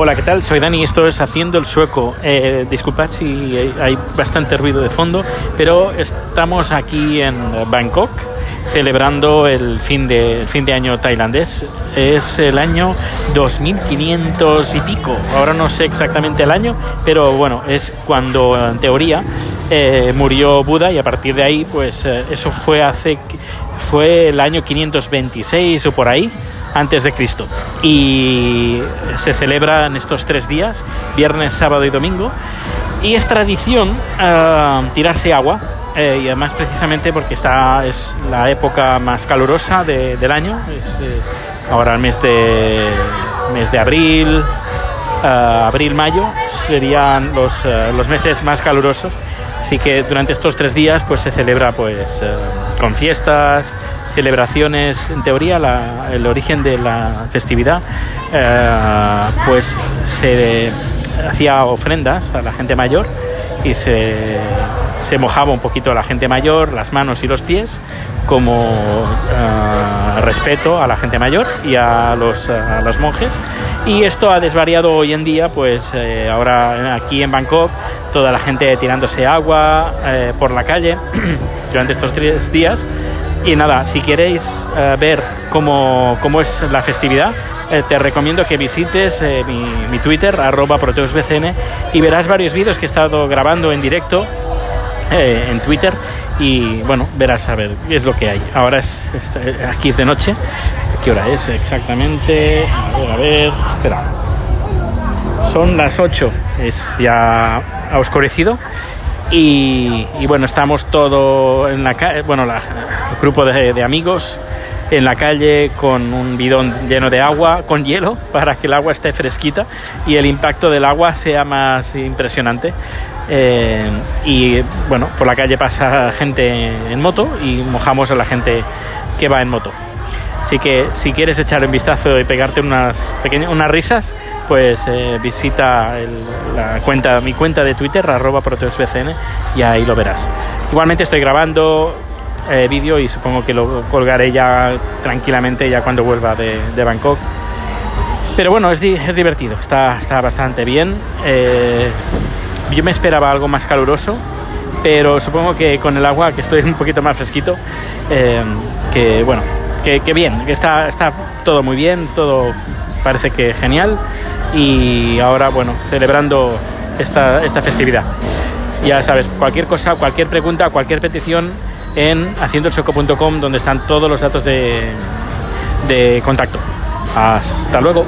Hola, ¿qué tal? Soy Dani, esto es Haciendo el Sueco. Eh, disculpad si hay bastante ruido de fondo, pero estamos aquí en Bangkok celebrando el fin de, fin de año tailandés. Es el año 2500 y pico. Ahora no sé exactamente el año, pero bueno, es cuando en teoría eh, murió Buda y a partir de ahí, pues eh, eso fue hace fue el año 526 o por ahí antes de Cristo. Y se celebra en estos tres días, viernes, sábado y domingo. Y es tradición eh, tirarse agua, eh, y además precisamente porque está, es la época más calurosa del año, es, ahora el mes de, mes de abril, eh, abril-mayo serían los, los meses más calurosos. Así que durante estos tres días pues se celebra pues con fiestas, celebraciones, en teoría el origen de la festividad, eh, pues se hacía ofrendas a la gente mayor y se, se, mojaba un poquito a la gente mayor, las manos y los pies, como eh, respeto a la gente mayor y a los, a los, monjes. Y esto ha desvariado hoy en día, pues eh, ahora aquí en Bangkok, toda la gente tirándose agua por la calle durante estos tres días y nada, si queréis eh, ver cómo, cómo, es la festividad, eh, te recomiendo que visites eh, mi, mi, Twitter, arroba proteusbcn, y verás varios vídeos que he estado grabando en directo en Twitter. Y bueno, verás a ver qué es lo que hay. Ahora es, aquí es de noche. ¿Qué hora es exactamente? A ver, a ver, espera. Son las 8, es ya ha oscurecido y, bueno, estamos todo en la calle, bueno, la, el grupo de, amigos en la calle con un bidón lleno de agua, con hielo, para que el agua esté fresquita y el impacto del agua sea más impresionante. Eh, y bueno, por la calle pasa gente en moto y mojamos a la gente que va en moto. Así que si quieres echar un vistazo y pegarte unas pequeñas unas risas, pues eh, visita la cuenta, mi cuenta de Twitter, arroba proteusbcn, y ahí lo verás. Igualmente estoy grabando eh, vídeo y supongo que lo colgaré ya tranquilamente ya cuando vuelva de, de Bangkok. Pero bueno, es, es divertido, está, está, bastante bien. Eh, yo me esperaba algo más caluroso, pero supongo que con el agua, que estoy un poquito más fresquito, que bueno, que, bien, que está, está todo muy bien, todo parece que genial y ahora bueno, celebrando esta, esta festividad. Ya sabes, cualquier cosa, cualquier pregunta, cualquier petición en haciendoelsoco.com donde están todos los datos de, de contacto. Hasta luego.